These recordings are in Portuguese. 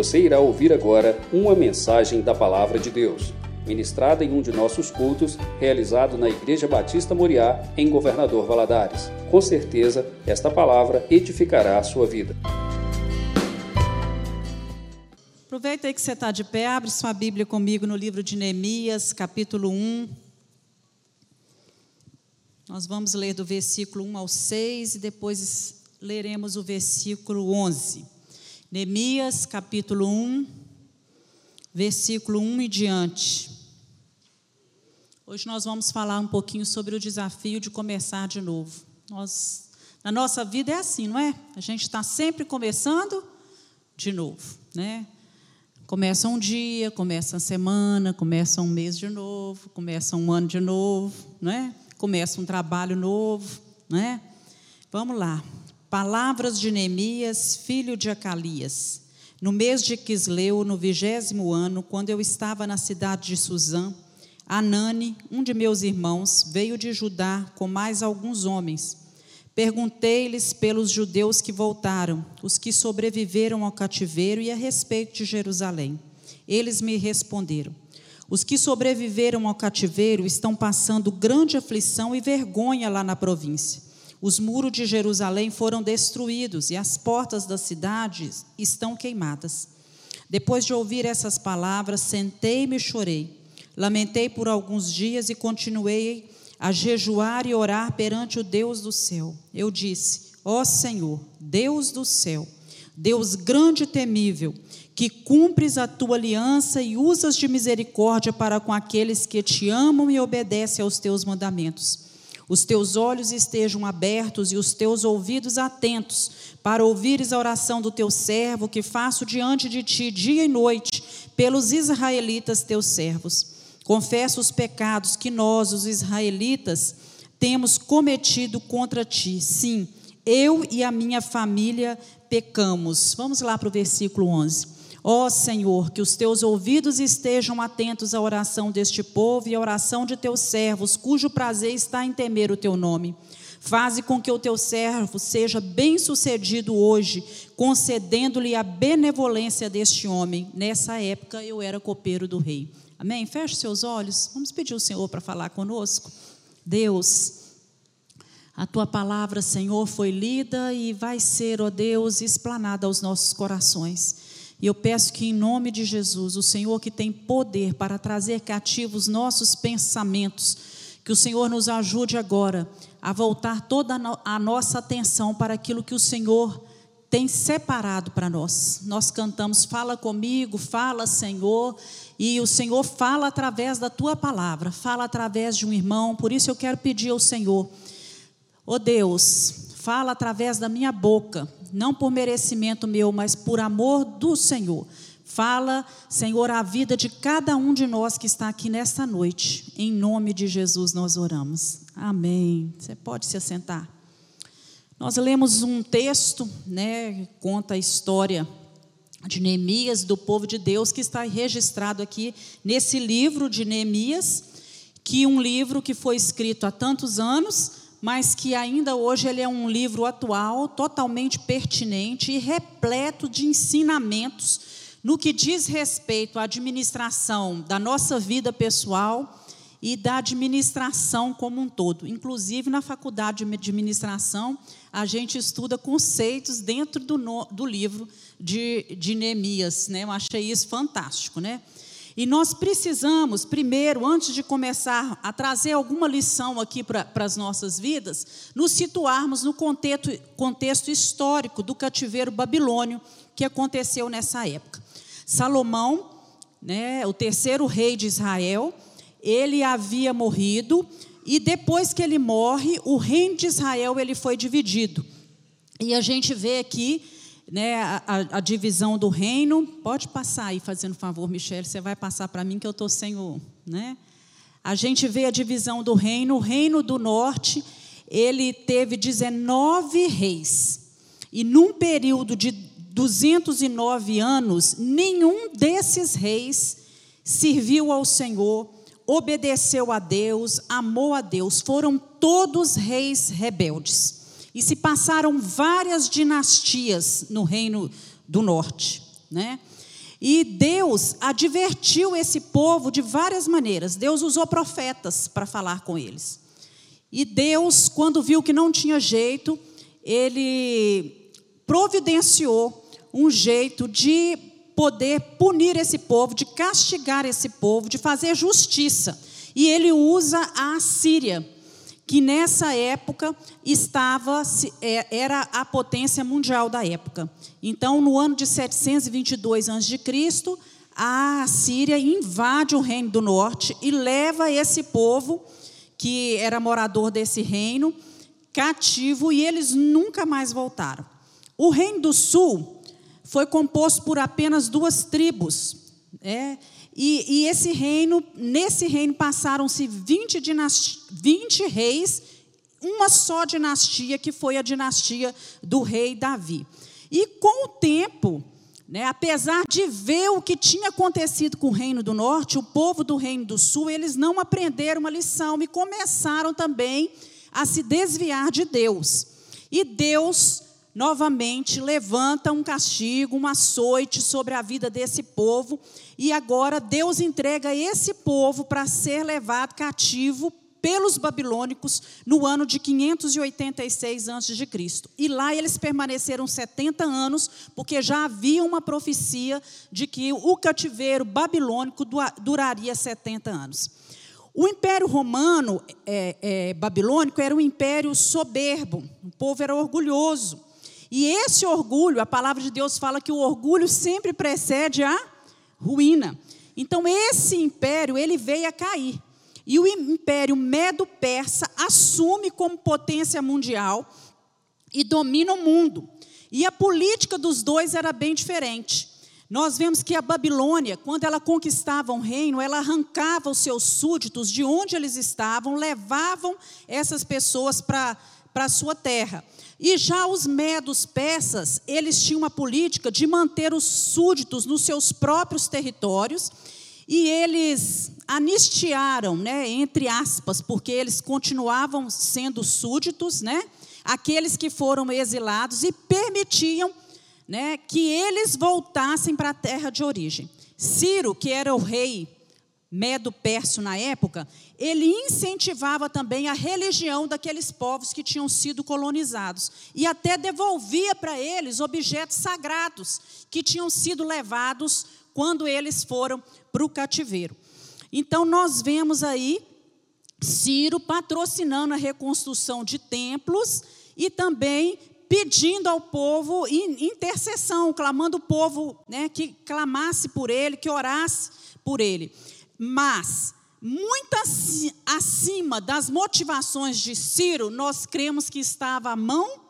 Você irá ouvir agora uma mensagem da Palavra de Deus, ministrada em um de nossos cultos, realizado na Igreja Batista Moriá, em Governador Valadares. Com certeza, esta palavra edificará a sua vida. Aproveita aí que você está de pé, abre sua Bíblia comigo no livro de Neemias, capítulo 1. Nós vamos ler do versículo 1 ao 6 e depois leremos o versículo 11. Neemias, capítulo 1, versículo 1 e diante. Hoje nós vamos falar um pouquinho sobre o desafio de começar de novo. Nós, na nossa vida é assim, não é? A gente está sempre começando de novo, né? Começa um dia, começa a semana, começa um mês de novo, começa um ano de novo, não é? Começa um trabalho novo, não é? Vamos lá. Palavras de Neemias, filho de Acalias. No mês de Quisleu, no vigésimo ano, quando eu estava na cidade de Suzã, Anani, um de meus irmãos, veio de Judá com mais alguns homens. Perguntei-lhes pelos judeus que voltaram, os que sobreviveram ao cativeiro e a respeito de Jerusalém. Eles me responderam: Os que sobreviveram ao cativeiro estão passando grande aflição e vergonha lá na província os muros de Jerusalém foram destruídos e as portas das cidades estão queimadas. Depois de ouvir essas palavras, sentei-me e chorei. Lamentei por alguns dias e continuei a jejuar e orar perante o Deus do céu. Eu disse: Ó Senhor, Deus do céu, Deus grande e temível, que cumpres a tua aliança e usas de misericórdia para com aqueles que te amam e obedecem aos teus mandamentos os teus olhos estejam abertos e os teus ouvidos atentos para ouvires a oração do teu servo que faço diante de ti dia e noite pelos israelitas teus servos. Confesso os pecados que nós, os israelitas, temos cometido contra ti. Sim, eu e a minha família pecamos. Vamos lá para o versículo 11. Ó oh, Senhor, que os teus ouvidos estejam atentos à oração deste povo e à oração de teus servos, cujo prazer está em temer o teu nome. Faze com que o teu servo seja bem-sucedido hoje, concedendo-lhe a benevolência deste homem. Nessa época eu era copeiro do rei. Amém? Feche seus olhos. Vamos pedir ao Senhor para falar conosco. Deus, a tua palavra, Senhor, foi lida e vai ser, ó Deus, explanada aos nossos corações. E eu peço que, em nome de Jesus, o Senhor que tem poder para trazer cativos nossos pensamentos, que o Senhor nos ajude agora a voltar toda a nossa atenção para aquilo que o Senhor tem separado para nós. Nós cantamos, fala comigo, fala, Senhor, e o Senhor fala através da tua palavra, fala através de um irmão, por isso eu quero pedir ao Senhor, ó oh Deus, fala através da minha boca, não por merecimento meu, mas por amor do Senhor. Fala, Senhor, a vida de cada um de nós que está aqui nesta noite. Em nome de Jesus nós oramos. Amém. Você pode se assentar. Nós lemos um texto, né, conta a história de Neemias, do povo de Deus, que está registrado aqui nesse livro de Neemias, que um livro que foi escrito há tantos anos, mas que ainda hoje ele é um livro atual, totalmente pertinente e repleto de ensinamentos no que diz respeito à administração da nossa vida pessoal e da administração como um todo. Inclusive, na faculdade de administração, a gente estuda conceitos dentro do, no, do livro de, de Neemias. Né? Eu achei isso fantástico. Né? E nós precisamos, primeiro, antes de começar a trazer alguma lição aqui para as nossas vidas, nos situarmos no contexto, contexto histórico do cativeiro babilônio que aconteceu nessa época. Salomão, né, o terceiro rei de Israel, ele havia morrido e depois que ele morre, o reino de Israel ele foi dividido. E a gente vê aqui né, a, a, divisão do reino. Pode passar aí, fazendo favor, Michele, você vai passar para mim que eu estou sem o. Né? A gente vê a divisão do reino. O reino do norte, ele teve 19 reis. E num período de 209 anos, nenhum desses reis serviu ao Senhor, obedeceu a Deus, amou a Deus. Foram todos reis rebeldes. E se passaram várias dinastias no reino do norte, né? E Deus advertiu esse povo de várias maneiras. Deus usou profetas para falar com eles. E Deus, quando viu que não tinha jeito, ele providenciou um jeito de poder punir esse povo, de castigar esse povo, de fazer justiça. E ele usa a Síria, que nessa época estava é, era a potência mundial da época. Então, no ano de 722 a.C., a Síria invade o reino do norte e leva esse povo que era morador desse reino cativo e eles nunca mais voltaram. O reino do sul foi composto por apenas duas tribos, é, e, e, esse reino, nesse reino passaram-se 20, 20 reis, uma só dinastia, que foi a dinastia do rei Davi. E com o tempo, né, apesar de ver o que tinha acontecido com o Reino do Norte, o povo do Reino do Sul, eles não aprenderam uma lição e começaram também a se desviar de Deus. E Deus, novamente, levanta um castigo, um açoite sobre a vida desse povo, e agora Deus entrega esse povo para ser levado cativo pelos babilônicos no ano de 586 a.C. E lá eles permaneceram 70 anos, porque já havia uma profecia de que o cativeiro babilônico duraria 70 anos. O Império Romano é, é, babilônico era um império soberbo, o povo era orgulhoso. E esse orgulho, a palavra de Deus fala que o orgulho sempre precede a ruína. Então esse império ele veio a cair. E o Império Medo-Persa assume como potência mundial e domina o mundo. E a política dos dois era bem diferente. Nós vemos que a Babilônia, quando ela conquistava um reino, ela arrancava os seus súditos de onde eles estavam, levavam essas pessoas para a sua terra. E já os medos persas, eles tinham uma política de manter os súditos nos seus próprios territórios e eles anistiaram, né, entre aspas, porque eles continuavam sendo súditos, né, aqueles que foram exilados e permitiam, né, que eles voltassem para a terra de origem. Ciro, que era o rei medo-perso na época, ele incentivava também a religião daqueles povos que tinham sido colonizados e até devolvia para eles objetos sagrados que tinham sido levados quando eles foram para o cativeiro. Então, nós vemos aí Ciro patrocinando a reconstrução de templos e também pedindo ao povo intercessão, clamando o povo né, que clamasse por ele, que orasse por ele. Mas, muito acima das motivações de Ciro, nós cremos que estava a mão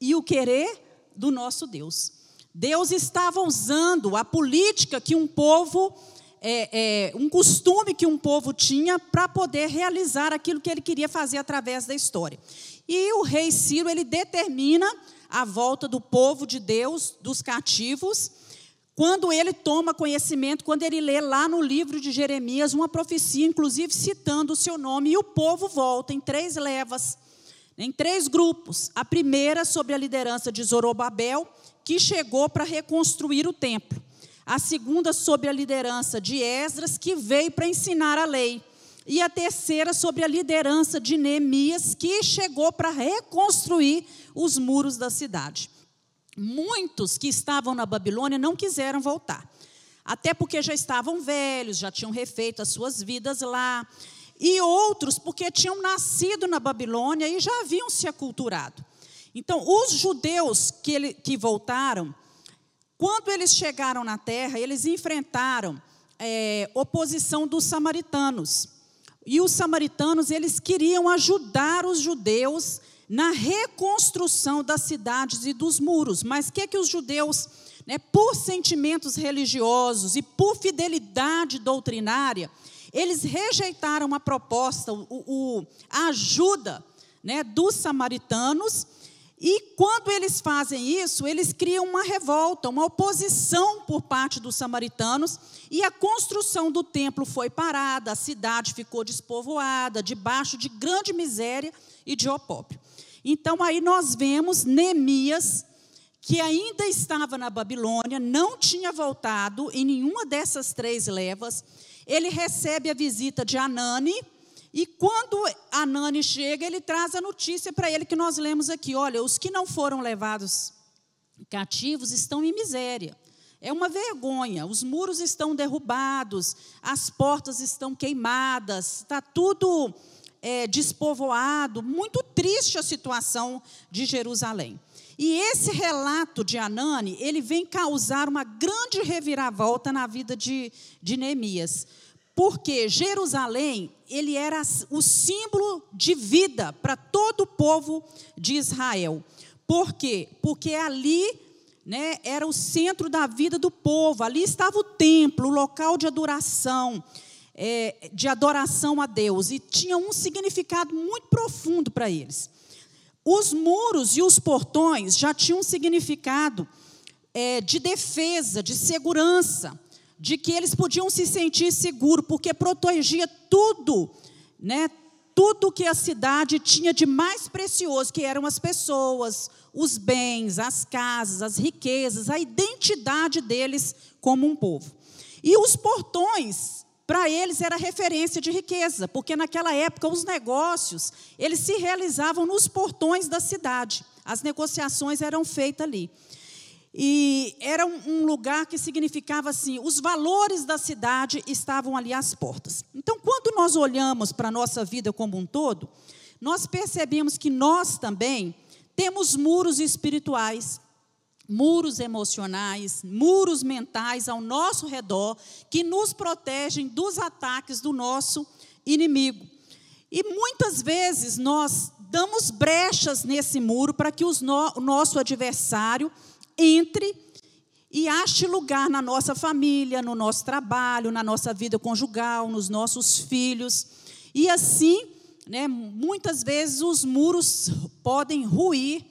e o querer do nosso Deus. Deus estava usando a política que um povo, é, é, um costume que um povo tinha para poder realizar aquilo que ele queria fazer através da história. E o rei Ciro, ele determina a volta do povo de Deus, dos cativos, quando ele toma conhecimento, quando ele lê lá no livro de Jeremias uma profecia, inclusive citando o seu nome, e o povo volta em três levas, em três grupos. A primeira, sob a liderança de Zorobabel, que chegou para reconstruir o templo. A segunda, sob a liderança de Esdras, que veio para ensinar a lei. E a terceira, sob a liderança de Neemias, que chegou para reconstruir os muros da cidade. Muitos que estavam na Babilônia não quiseram voltar, até porque já estavam velhos, já tinham refeito as suas vidas lá, e outros porque tinham nascido na Babilônia e já haviam se aculturado. Então, os judeus que, ele, que voltaram, quando eles chegaram na terra, eles enfrentaram é, oposição dos samaritanos. E os samaritanos, eles queriam ajudar os judeus na reconstrução das cidades e dos muros. Mas o que, que os judeus, né, por sentimentos religiosos e por fidelidade doutrinária, eles rejeitaram a proposta, o, o, a ajuda né, dos samaritanos e quando eles fazem isso, eles criam uma revolta, uma oposição por parte dos samaritanos, e a construção do templo foi parada, a cidade ficou despovoada, debaixo de grande miséria e de opróbrio. Então aí nós vemos Neemias, que ainda estava na Babilônia, não tinha voltado em nenhuma dessas três levas. Ele recebe a visita de Anani, e quando Anani chega, ele traz a notícia para ele que nós lemos aqui: olha, os que não foram levados cativos estão em miséria. É uma vergonha. Os muros estão derrubados, as portas estão queimadas, está tudo é, despovoado. Muito triste a situação de Jerusalém. E esse relato de Anani, ele vem causar uma grande reviravolta na vida de, de Neemias. Porque Jerusalém, ele era o símbolo de vida para todo o povo de Israel. Por quê? Porque ali né, era o centro da vida do povo. Ali estava o templo, o local de adoração, é, de adoração a Deus. E tinha um significado muito profundo para eles. Os muros e os portões já tinham um significado é, de defesa, de segurança, de que eles podiam se sentir seguros, porque protegia tudo, né, tudo que a cidade tinha de mais precioso, que eram as pessoas, os bens, as casas, as riquezas, a identidade deles como um povo. E os portões, para eles era referência de riqueza, porque naquela época os negócios, eles se realizavam nos portões da cidade. As negociações eram feitas ali. E era um, lugar que significava assim: os valores da cidade estavam ali às portas. Então, quando nós olhamos para a nossa vida como um todo, nós percebemos que nós também temos muros espirituais, muros emocionais, muros mentais ao nosso redor, que nos protegem dos ataques do nosso inimigo. E muitas vezes nós damos brechas nesse muro para que no, o nosso adversário entre e ache lugar na nossa família, no nosso trabalho, na nossa vida conjugal, nos nossos filhos. E assim, né, muitas vezes os muros podem ruir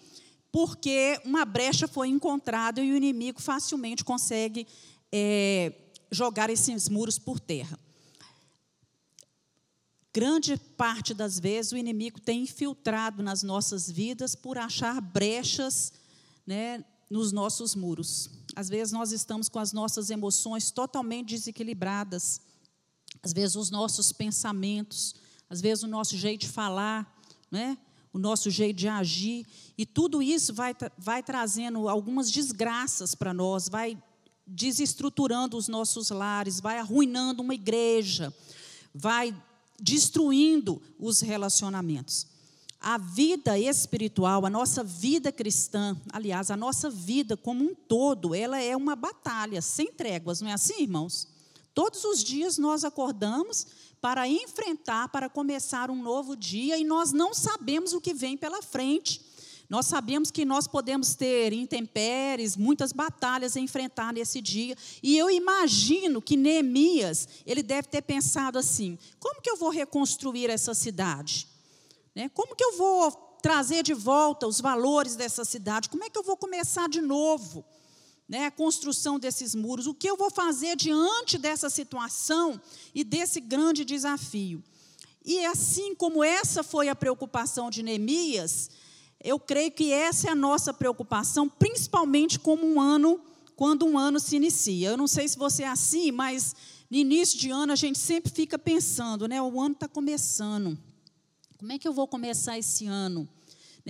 porque uma brecha foi encontrada e o inimigo facilmente consegue é, jogar esses muros por terra. Grande parte das vezes o inimigo tem infiltrado nas nossas vidas por achar brechas né, nos nossos muros. Às vezes nós estamos com as nossas emoções totalmente desequilibradas. Às vezes os nossos pensamentos, às vezes o nosso jeito de falar, né? O nosso jeito de agir. E tudo isso vai, vai trazendo algumas desgraças para nós, vai desestruturando os nossos lares, vai arruinando uma igreja, vai destruindo os relacionamentos a vida espiritual, a nossa vida cristã, aliás, a nossa vida como um todo, ela é uma batalha sem tréguas, não é assim, irmãos? Todos os dias nós acordamos para enfrentar, para começar um novo dia e nós não sabemos o que vem pela frente. Nós sabemos que nós podemos ter intempéries, muitas batalhas a enfrentar nesse dia. E eu imagino que Neemias, ele deve ter pensado assim: como que eu vou reconstruir essa cidade? Né? Como que eu vou trazer de volta os valores dessa cidade? Como é que eu vou começar de novo né, a construção desses muros? O que eu vou fazer diante dessa situação e desse grande desafio? E assim como essa foi a preocupação de Neemias, eu creio que essa é a nossa preocupação, principalmente como um ano, quando um ano se inicia. Eu não sei se você é assim, mas no início de ano a gente sempre fica pensando, né? O ano está começando. Como é que eu vou começar esse ano?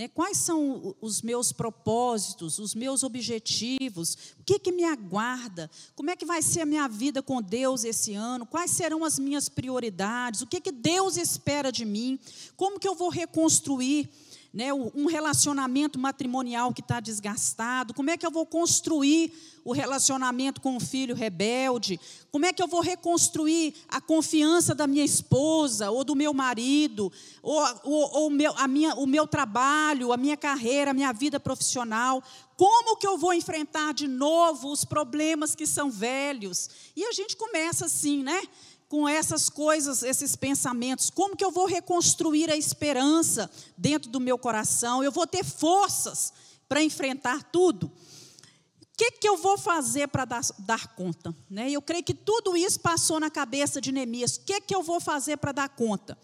Né? Quais são os meus propósitos, os meus objetivos? O que, que me aguarda? Como é que vai ser a minha vida com Deus esse ano? Quais serão as minhas prioridades? O que, que Deus espera de mim? Como que eu vou reconstruir né, um relacionamento matrimonial que está desgastado? Como é que eu vou construir o relacionamento com o filho rebelde? Como é que eu vou reconstruir a confiança da minha esposa ou do meu marido, ou, ou, ou meu, a minha, o meu trabalho, a minha carreira, a minha vida profissional? Como que eu vou enfrentar de novo os problemas que são velhos? E a gente começa assim, né? Com essas coisas, esses pensamentos? Como que eu vou reconstruir a esperança dentro do meu coração? Eu vou ter forças para enfrentar tudo? O que, que eu vou fazer para dar, dar, conta? Né? Eu creio que tudo isso passou na cabeça de Neemias. O que, que eu vou fazer para dar conta?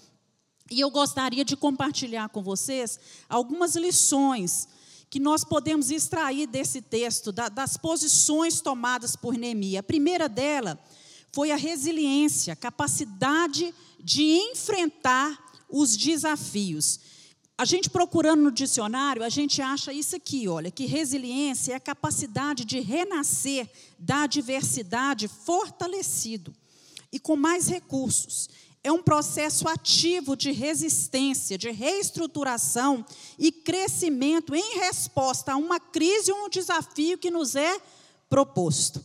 E eu gostaria de compartilhar com vocês algumas lições que nós podemos extrair desse texto, da, das posições tomadas por Neemias. A primeira dela foi a resiliência, capacidade de enfrentar os desafios. A gente procurando no dicionário, a gente acha isso aqui, olha, que resiliência é a capacidade de renascer da adversidade fortalecido e com mais recursos. É um processo ativo de resistência, de reestruturação e crescimento em resposta a uma crise ou um desafio que nos é proposto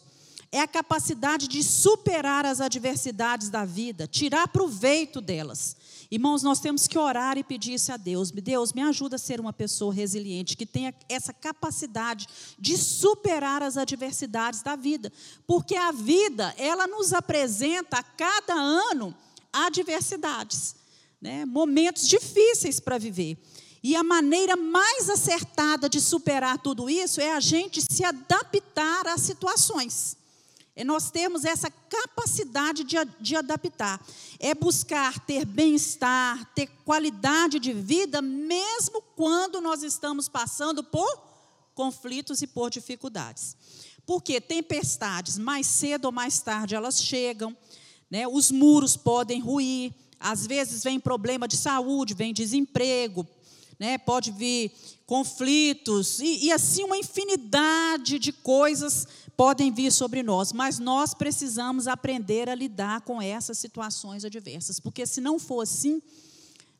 é a capacidade de superar as adversidades da vida, tirar proveito delas. Irmãos, nós temos que orar e pedir isso a Deus. Deus, me ajuda a ser uma pessoa resiliente, que tenha essa capacidade de superar as adversidades da vida. Porque a vida, ela nos apresenta a cada ano adversidades, né? momentos difíceis para viver. E a maneira mais acertada de superar tudo isso é a gente se adaptar às situações. É nós temos essa capacidade de, de adaptar. É buscar ter bem-estar, ter qualidade de vida, mesmo quando nós estamos passando por conflitos e por dificuldades. Porque tempestades, mais cedo ou mais tarde, elas chegam, né? os muros podem ruir, às vezes vem problema de saúde, vem desemprego, né? pode vir conflitos, e, e assim uma infinidade de coisas podem vir sobre nós, mas nós precisamos aprender a lidar com essas situações adversas, porque se não for assim,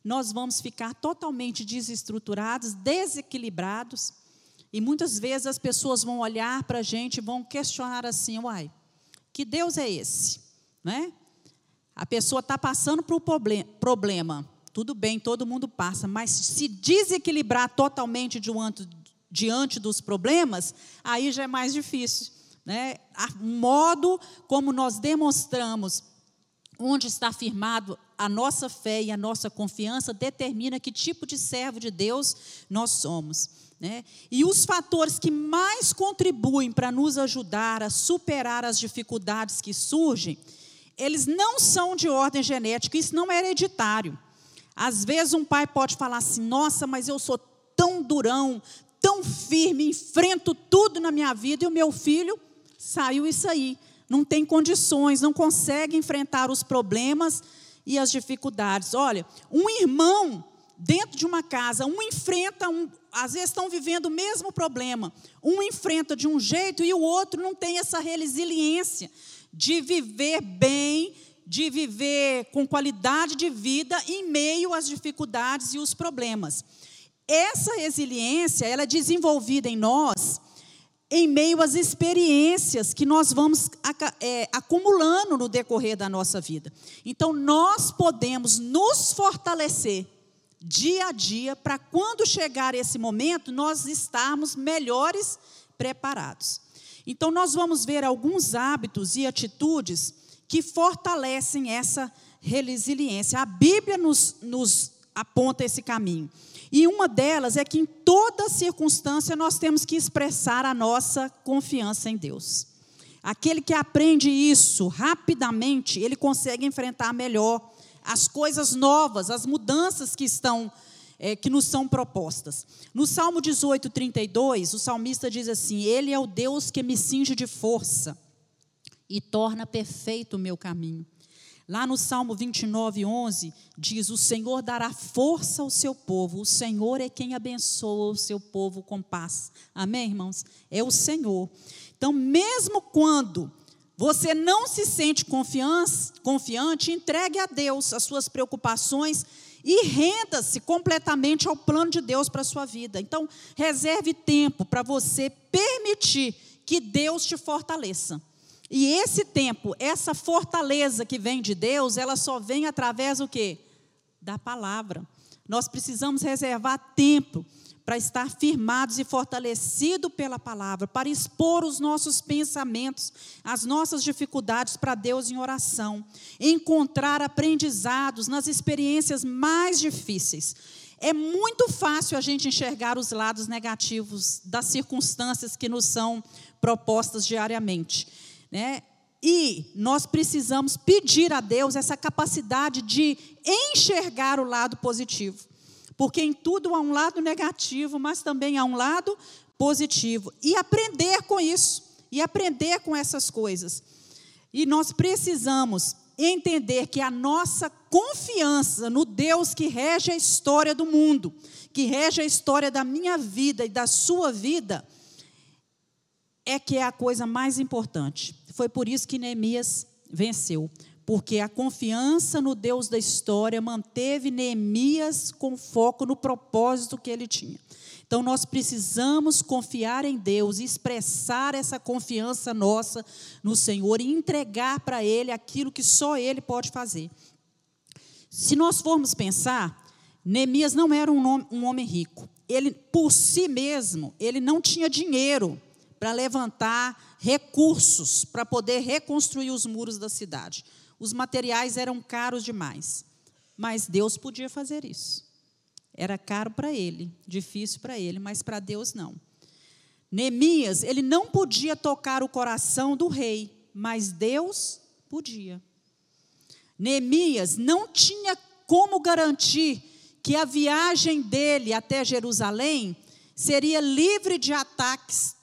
nós vamos ficar totalmente desestruturados, desequilibrados, e muitas vezes as pessoas vão olhar para a gente e vão questionar assim: uai, que Deus é esse? Né? A pessoa está passando por um problema, tudo bem, todo mundo passa, mas se desequilibrar totalmente diante, diante dos problemas, aí já é mais difícil. Né? O modo como nós demonstramos onde está firmado a nossa fé e a nossa confiança determina que tipo de servo de Deus nós somos. Né? E os fatores que mais contribuem para nos ajudar a superar as dificuldades que surgem, eles não são de ordem genética, isso não é hereditário. Às vezes um pai pode falar assim: nossa, mas eu sou tão durão, tão firme, enfrento tudo na minha vida, e o meu filho saiu isso aí. Não tem condições, não consegue enfrentar os problemas e as dificuldades. Olha, um irmão dentro de uma casa, um enfrenta, um, às vezes estão vivendo o mesmo problema. Um enfrenta de um jeito e o outro não tem essa resiliência de viver bem, de viver com qualidade de vida em meio às dificuldades e os problemas. Essa resiliência, ela é desenvolvida em nós em meio às experiências que nós vamos é, acumulando no decorrer da nossa vida. Então, nós podemos nos fortalecer dia a dia para quando chegar esse momento nós estarmos melhores preparados. Então, nós vamos ver alguns hábitos e atitudes que fortalecem essa resiliência. A Bíblia nos, nos aponta esse caminho. E uma delas é que em toda circunstância nós temos que expressar a nossa confiança em Deus. Aquele que aprende isso rapidamente, ele consegue enfrentar melhor as coisas novas, as mudanças que estão é, que nos são propostas. No Salmo 18, 32, o salmista diz assim: Ele é o Deus que me cinge de força e torna perfeito o meu caminho. Lá no Salmo 29, 11, diz: O Senhor dará força ao seu povo, o Senhor é quem abençoa o seu povo com paz. Amém, irmãos? É o Senhor. Então, mesmo quando você não se sente confiante, entregue a Deus as suas preocupações e renda-se completamente ao plano de Deus para a sua vida. Então, reserve tempo para você permitir que Deus te fortaleça. E esse tempo, essa fortaleza que vem de Deus, ela só vem através do quê? Da palavra. Nós precisamos reservar tempo para estar firmados e fortalecidos pela palavra, para expor os nossos pensamentos, as nossas dificuldades para Deus em oração, encontrar aprendizados nas experiências mais difíceis. É muito fácil a gente enxergar os lados negativos das circunstâncias que nos são propostas diariamente. Né? E nós precisamos pedir a Deus essa capacidade de enxergar o lado positivo. Porque em tudo há um lado negativo, mas também há um lado positivo. E aprender com isso, e aprender com essas coisas. E nós precisamos entender que a nossa confiança no Deus que rege a história do mundo, que rege a história da minha vida e da sua vida, é que é a coisa mais importante. Foi por isso que Neemias venceu, porque a confiança no Deus da história manteve Neemias com foco no propósito que ele tinha. Então nós precisamos confiar em Deus, expressar essa confiança nossa no Senhor e entregar para Ele aquilo que só Ele pode fazer. Se nós formos pensar, Neemias não era um, homem rico. Ele, por si mesmo, ele não tinha dinheiro para levantar recursos para poder reconstruir os muros da cidade. Os materiais eram caros demais. Mas Deus podia fazer isso. Era caro para ele, difícil para ele, mas para Deus não. Neemias, ele não podia tocar o coração do rei, mas Deus podia. Neemias não tinha como garantir que a viagem dele até Jerusalém seria livre de ataques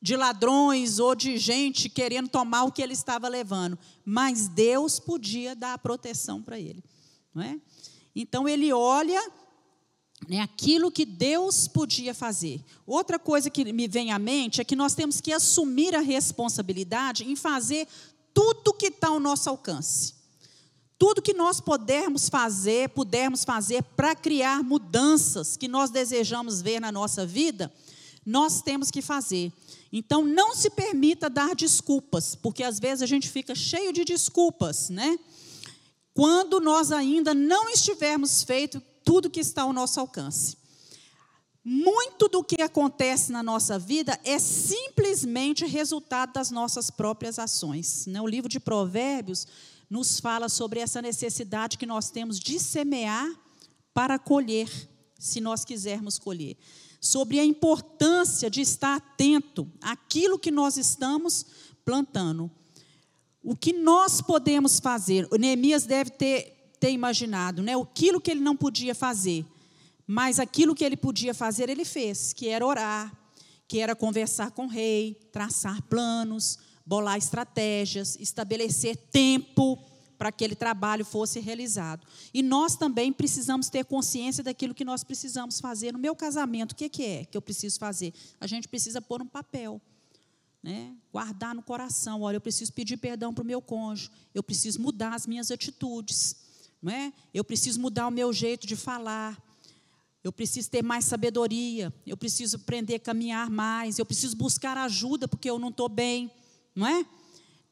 de ladrões ou de gente querendo tomar o que ele estava levando, mas Deus podia dar a proteção para ele, não é? Então ele olha né, aquilo que Deus podia fazer. Outra coisa que me vem à mente é que nós temos que assumir a responsabilidade em fazer tudo que está ao nosso alcance. Tudo que nós pudermos fazer, pudermos fazer para criar mudanças que nós desejamos ver na nossa vida, nós temos que fazer. Então, não se permita dar desculpas, porque às vezes a gente fica cheio de desculpas, né? Quando nós ainda não estivermos feito tudo que está ao nosso alcance. Muito do que acontece na nossa vida é simplesmente resultado das nossas próprias ações. Né? O livro de Provérbios nos fala sobre essa necessidade que nós temos de semear para colher, se nós quisermos colher. Sobre a importância de estar atento àquilo que nós estamos plantando. O que nós podemos fazer? O Neemias deve ter ter imaginado, né? Aquilo que ele não podia fazer, mas aquilo que ele podia fazer, ele fez, que era orar, que era conversar com o rei, traçar planos, bolar estratégias, estabelecer tempo para que aquele trabalho fosse realizado. E nós também precisamos ter consciência daquilo que nós precisamos fazer. No meu casamento, o que, que é que eu preciso fazer? A gente precisa pôr um papel. Né? Guardar no coração, olha, eu preciso pedir perdão para o meu cônjuge, eu preciso mudar as minhas atitudes, não é? Eu preciso mudar o meu jeito de falar. Eu preciso ter mais sabedoria. Eu preciso aprender a caminhar mais. Eu preciso buscar ajuda porque eu não estou bem, não é?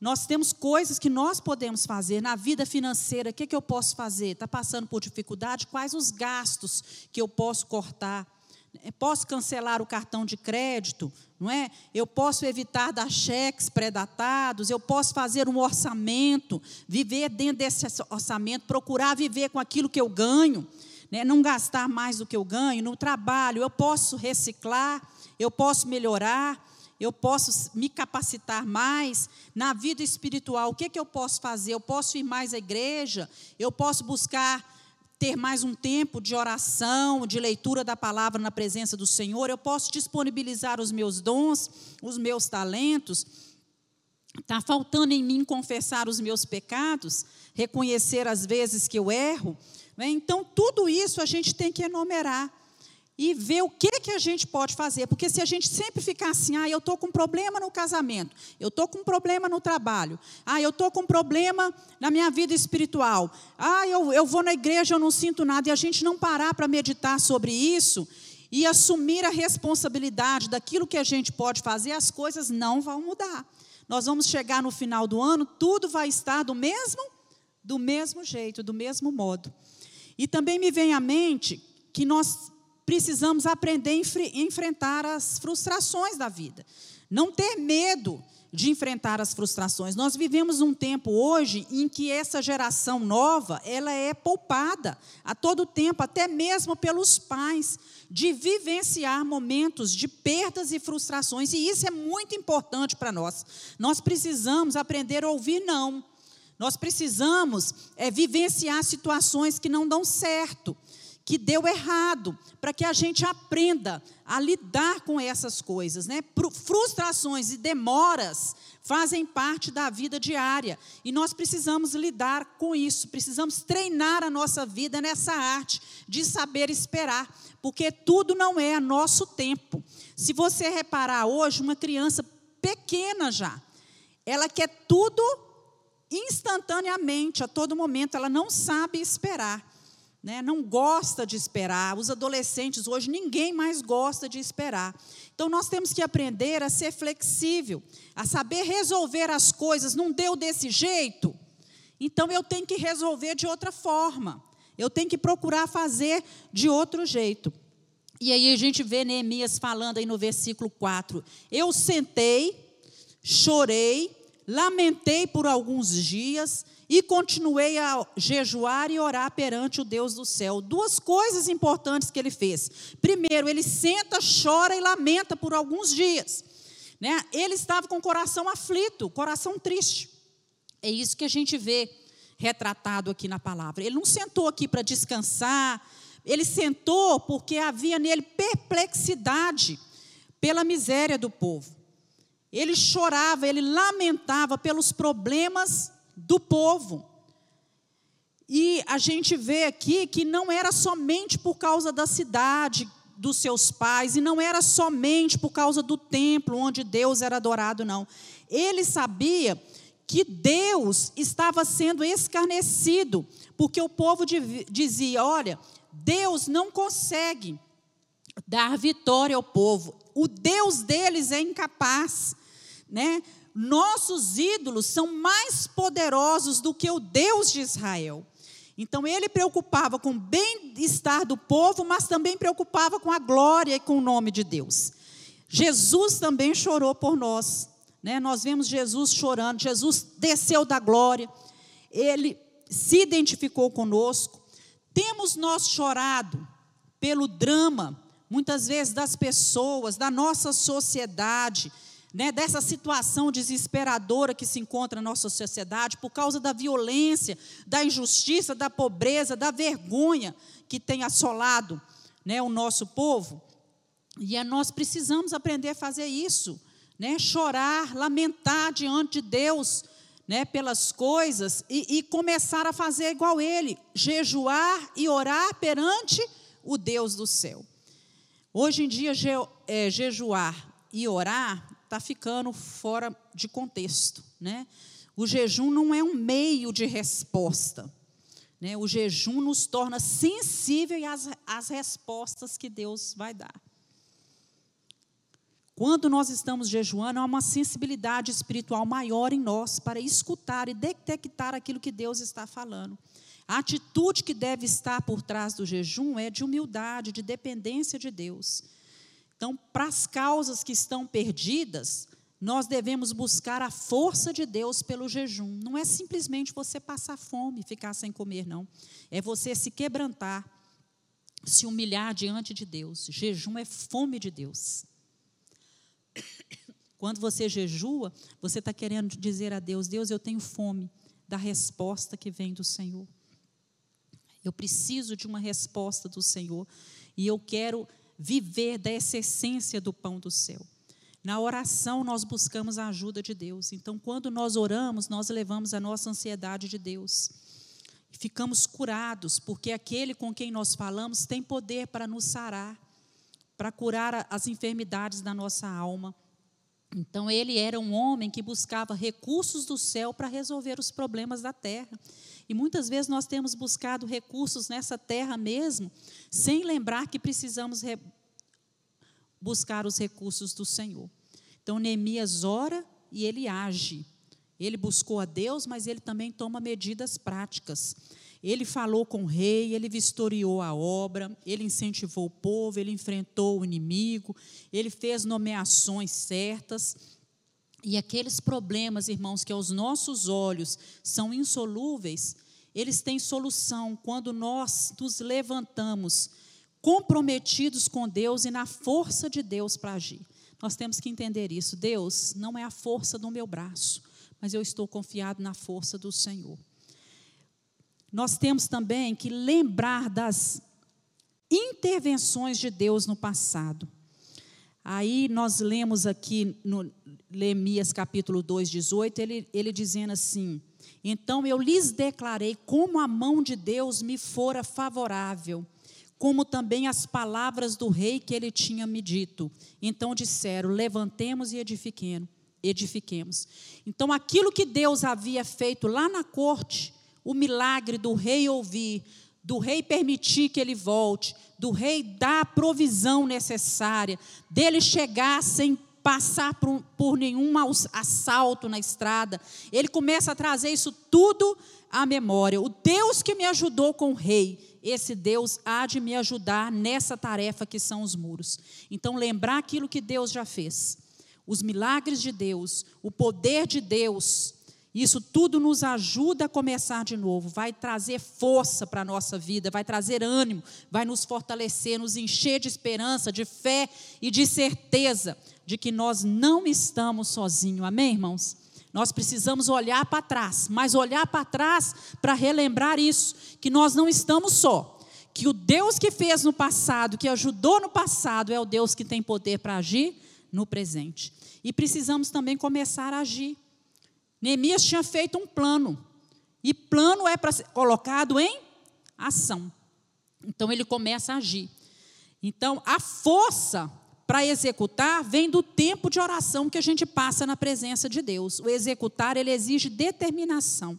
Nós temos coisas que nós podemos fazer na vida financeira. O que, que eu posso fazer? Está passando por dificuldade? Quais os gastos que eu posso cortar? Posso cancelar o cartão de crédito, não é? Eu posso evitar dar cheques pré-datados, eu posso fazer um orçamento, viver dentro desse orçamento, procurar viver com aquilo que eu ganho, né? não gastar mais do que eu ganho. No trabalho, eu posso reciclar, eu posso melhorar, eu posso me capacitar mais. Na vida espiritual, o que, é que eu posso fazer? Eu posso ir mais à igreja, eu posso buscar ter mais um tempo de oração, de leitura da palavra na presença do Senhor, eu posso disponibilizar os meus dons, os meus talentos. Está faltando em mim confessar os meus pecados, reconhecer as vezes que eu erro. Né? Então, tudo isso a gente tem que enumerar e ver o que, que a gente pode fazer. Porque se a gente sempre ficar assim, ah, eu estou com problema no casamento, eu estou com problema no trabalho, ah, eu estou com problema na minha vida espiritual, ah, eu, eu vou na igreja, eu não sinto nada, e a gente não parar para meditar sobre isso e assumir a responsabilidade daquilo que a gente pode fazer, as coisas não vão mudar. Nós vamos chegar no final do ano, tudo vai estar do mesmo, do mesmo jeito, do mesmo modo. E também me vem à mente que nós precisamos aprender a enfrentar as frustrações da vida. Não ter medo de enfrentar as frustrações. Nós vivemos um tempo hoje em que essa geração nova, ela é poupada a todo tempo, até mesmo pelos pais, de vivenciar momentos de perdas e frustrações, e isso é muito importante para nós. Nós precisamos aprender a ouvir não. Nós precisamos é, vivenciar situações que não dão certo que deu errado, para que a gente aprenda a lidar com essas coisas, né? Frustrações e demoras fazem parte da vida diária e nós precisamos lidar com isso, precisamos treinar a nossa vida nessa arte de saber esperar, porque tudo não é a nosso tempo. Se você reparar hoje, uma criança pequena já, ela quer tudo instantaneamente, a todo momento, ela não sabe esperar. Né? Não gosta de esperar. Os adolescentes hoje, ninguém mais gosta de esperar. Então, nós temos que aprender a ser flexível, a saber resolver as coisas. Não deu desse jeito? Então, eu tenho que resolver de outra forma. Eu tenho que procurar fazer de outro jeito. E aí a gente vê Neemias falando aí no versículo 4: Eu sentei, chorei, lamentei por alguns dias e continuei a jejuar e orar perante o Deus do céu. Duas coisas importantes que ele fez. Primeiro, ele senta, chora e lamenta por alguns dias. Né? Ele estava com o coração aflito, coração triste. É isso que a gente vê retratado aqui na palavra. Ele não sentou aqui para descansar, ele sentou porque havia nele perplexidade pela miséria do povo. Ele chorava, ele lamentava pelos problemas do povo. E a gente vê aqui que não era somente por causa da cidade dos seus pais, e não era somente por causa do templo onde Deus era adorado, não. Ele sabia que Deus estava sendo escarnecido, porque o povo dizia: olha, Deus não consegue dar vitória ao povo, o Deus deles é incapaz né? Nossos ídolos são mais poderosos do que o Deus de Israel. Então ele preocupava com o bem-estar do povo, mas também preocupava com a glória e com o nome de Deus. Jesus também chorou por nós. Né? Nós vemos Jesus chorando, Jesus desceu da glória, ele se identificou conosco. Temos nós chorado pelo drama, muitas vezes, das pessoas, da nossa sociedade, né, dessa situação desesperadora que se encontra na nossa sociedade por causa da violência, da injustiça, da pobreza, da vergonha que tem assolado né, o nosso povo. E é, nós precisamos aprender a fazer isso, né, chorar, lamentar diante de Deus né, pelas coisas e, e começar a fazer igual Ele, jejuar e orar perante o Deus do céu. Hoje em dia, je, é, jejuar e orar está ficando fora de contexto. Né? O jejum não é um meio de resposta. Né? O jejum nos torna sensíveis às, às respostas que Deus vai dar. Quando nós estamos jejuando, há uma sensibilidade espiritual maior em nós para escutar e detectar aquilo que Deus está falando. A atitude que deve estar por trás do jejum é de humildade, de dependência de Deus. Então, para as causas que estão perdidas, nós devemos buscar a força de Deus pelo jejum. Não é simplesmente você passar fome, ficar sem comer, não. É você se quebrantar, se humilhar diante de Deus. Jejum é fome de Deus. Quando você jejua, você está querendo dizer a Deus: Deus, eu tenho fome da resposta que vem do Senhor. Eu preciso de uma resposta do Senhor. E eu quero viver dessa essência do pão do céu. Na oração, nós buscamos a ajuda de Deus. Então, quando nós oramos, nós levamos a nossa ansiedade de Deus. Ficamos curados, porque aquele com quem nós falamos tem poder para nos sarar, para curar as enfermidades da nossa alma. Então, ele era um homem que buscava recursos do céu para resolver os problemas da terra. E muitas vezes nós temos buscado recursos nessa terra mesmo, sem lembrar que precisamos buscar os recursos do Senhor. Então, Neemias ora e ele age. Ele buscou a Deus, mas ele também toma medidas práticas. Ele falou com o rei, ele vistoriou a obra, ele incentivou o povo, ele enfrentou o inimigo, ele fez nomeações certas. E aqueles problemas, irmãos, que aos nossos olhos são insolúveis, eles têm solução quando nós nos levantamos comprometidos com Deus e na força de Deus para agir. Nós temos que entender isso. Deus não é a força do meu braço, mas eu estou confiado na força do Senhor. Nós temos também que lembrar das intervenções de Deus no passado. Aí nós lemos aqui no Lemias capítulo 2, 18, ele, ele dizendo assim: Então eu lhes declarei como a mão de Deus me fora favorável, como também as palavras do rei que ele tinha me dito. Então disseram: Levantemos e edifiquemos. edifiquemos. Então aquilo que Deus havia feito lá na corte, o milagre do rei ouvir, do rei permitir que ele volte, do rei dar a provisão necessária, dele chegar sem passar por, por nenhum assalto na estrada. Ele começa a trazer isso tudo à memória. O Deus que me ajudou com o rei, esse Deus há de me ajudar nessa tarefa que são os muros. Então, lembrar aquilo que Deus já fez, os milagres de Deus, o poder de Deus isso tudo nos ajuda a começar de novo, vai trazer força para a nossa vida, vai trazer ânimo, vai nos fortalecer, nos encher de esperança, de fé e de certeza de que nós não estamos sozinhos. Amém, irmãos? Nós precisamos olhar para trás, mas olhar para trás para relembrar isso, que nós não estamos só. Que o Deus que fez no passado, que ajudou no passado, é o Deus que tem poder para agir no presente. E precisamos também começar a agir. Neemias tinha feito um plano. E plano é para ser colocado em ação. Então ele começa a agir. Então a força para executar vem do tempo de oração que a gente passa na presença de Deus. O executar ele exige determinação.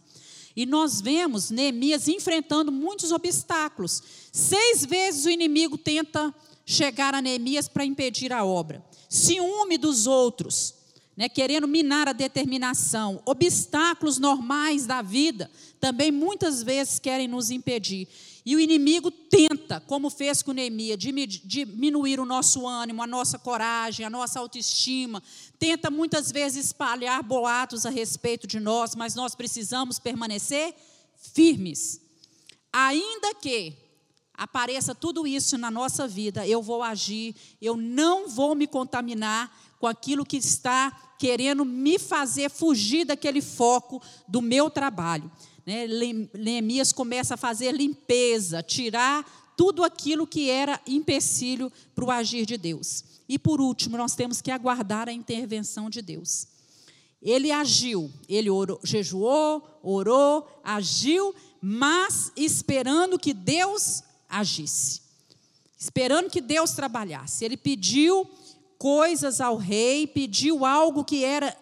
E nós vemos Neemias enfrentando muitos obstáculos. Seis vezes o inimigo tenta chegar a Neemias para impedir a obra. Ciúme dos outros né, querendo minar a determinação. Obstáculos normais da vida também muitas vezes querem nos impedir. E o inimigo tenta, como fez com Neemias, diminuir o nosso ânimo, a nossa coragem, a nossa autoestima. Tenta muitas vezes espalhar boatos a respeito de nós, mas nós precisamos permanecer firmes. Ainda que apareça tudo isso na nossa vida, eu vou agir, eu não vou me contaminar com aquilo que está querendo me fazer fugir daquele foco do meu trabalho. Né? Neemias começa a fazer limpeza, tirar tudo aquilo que era empecilho para o agir de Deus. E por último, nós temos que aguardar a intervenção de Deus. Ele agiu, ele orou, jejuou, orou, agiu, mas esperando que Deus agisse. Esperando que Deus trabalhasse. Ele pediu coisas ao rei, pediu algo que era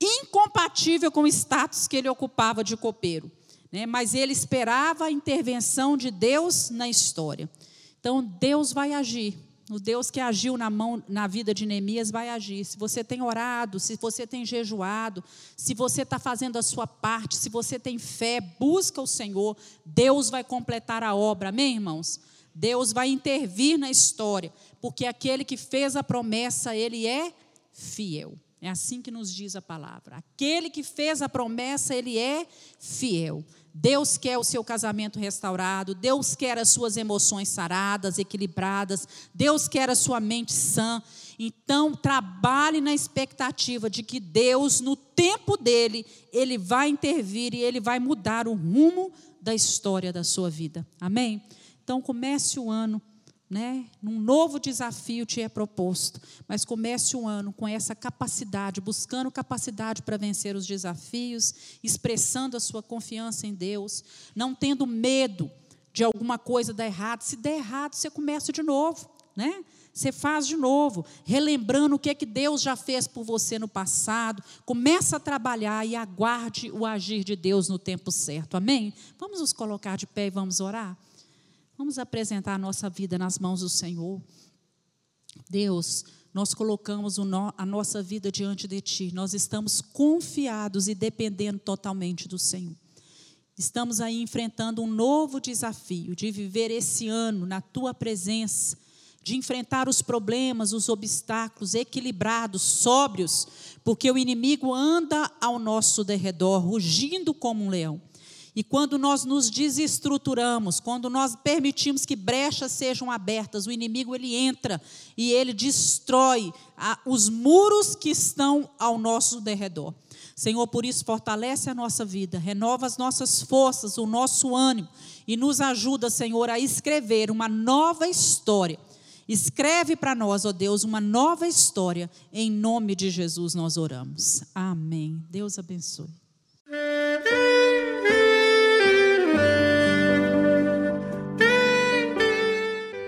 incompatível com o status que ele ocupava de copeiro. Né? Mas ele esperava a intervenção de Deus na história. Então, Deus vai agir. O Deus que agiu na mão, na vida de Neemias vai agir. Se você tem orado, se você tem jejuado, se você está fazendo a sua parte, se você tem fé, busca o Senhor, Deus vai completar a obra. Amém, irmãos? Deus vai intervir na história, porque aquele que fez a promessa, ele é fiel. É assim que nos diz a palavra. Aquele que fez a promessa, ele é fiel. Deus quer o seu casamento restaurado, Deus quer as suas emoções saradas, equilibradas, Deus quer a sua mente sã. Então, trabalhe na expectativa de que Deus, no tempo dele, ele vai intervir e ele vai mudar o rumo da história da sua vida. Amém? Então, comece o ano, né? Num novo desafio te é proposto, mas comece o ano com essa capacidade, buscando capacidade para vencer os desafios, expressando a sua confiança em Deus, não tendo medo de alguma coisa dar errado. Se der errado, você começa de novo, né? Você faz de novo, relembrando o que é que Deus já fez por você no passado. Começa a trabalhar e aguarde o agir de Deus no tempo certo. Amém? Vamos nos colocar de pé e vamos orar. Vamos apresentar a nossa vida nas mãos do Senhor. Deus, nós colocamos a nossa vida diante de Ti. Nós estamos confiados e dependendo totalmente do Senhor. Estamos aí enfrentando um novo desafio de viver esse ano na Tua presença, de enfrentar os problemas, os obstáculos, equilibrados, sóbrios, porque o inimigo anda ao nosso derredor, rugindo como um leão. E quando nós nos desestruturamos, quando nós permitimos que brechas sejam abertas, o inimigo ele entra e ele destrói a, os muros que estão ao nosso derredor. Senhor, por isso fortalece a nossa vida, renova as nossas forças, o nosso ânimo e nos ajuda, Senhor, a escrever uma nova história. Escreve para nós, ó Deus, uma nova história. Em nome de Jesus nós oramos. Amém. Deus abençoe.